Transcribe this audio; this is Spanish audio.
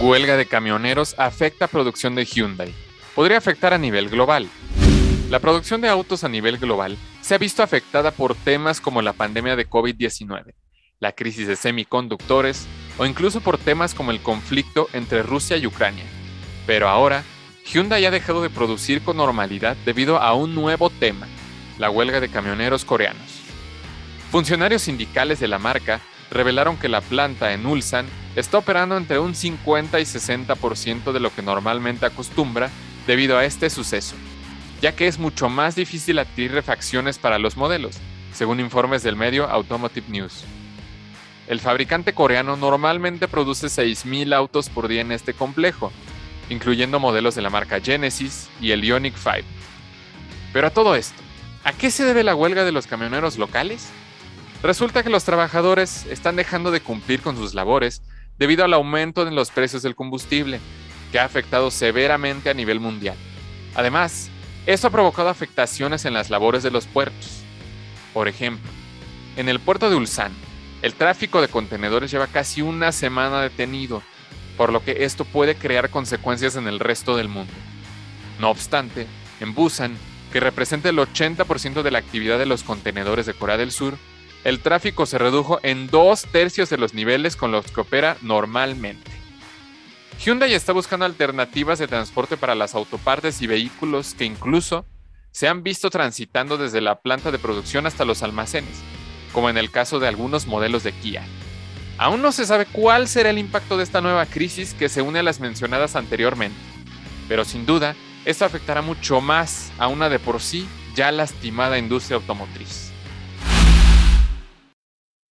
Huelga de camioneros afecta producción de Hyundai. Podría afectar a nivel global. La producción de autos a nivel global se ha visto afectada por temas como la pandemia de COVID-19, la crisis de semiconductores o incluso por temas como el conflicto entre Rusia y Ucrania. Pero ahora, Hyundai ha dejado de producir con normalidad debido a un nuevo tema, la huelga de camioneros coreanos. Funcionarios sindicales de la marca revelaron que la planta en Ulsan está operando entre un 50 y 60% de lo que normalmente acostumbra debido a este suceso, ya que es mucho más difícil adquirir refacciones para los modelos, según informes del medio Automotive News. El fabricante coreano normalmente produce 6.000 autos por día en este complejo, incluyendo modelos de la marca Genesis y el Ioniq 5. Pero a todo esto, ¿a qué se debe la huelga de los camioneros locales? Resulta que los trabajadores están dejando de cumplir con sus labores debido al aumento en los precios del combustible, que ha afectado severamente a nivel mundial. Además, esto ha provocado afectaciones en las labores de los puertos. Por ejemplo, en el puerto de Ulsan, el tráfico de contenedores lleva casi una semana detenido, por lo que esto puede crear consecuencias en el resto del mundo. No obstante, en Busan, que representa el 80% de la actividad de los contenedores de Corea del Sur, el tráfico se redujo en dos tercios de los niveles con los que opera normalmente. Hyundai está buscando alternativas de transporte para las autopartes y vehículos que incluso se han visto transitando desde la planta de producción hasta los almacenes, como en el caso de algunos modelos de Kia. Aún no se sabe cuál será el impacto de esta nueva crisis que se une a las mencionadas anteriormente, pero sin duda esto afectará mucho más a una de por sí ya lastimada industria automotriz.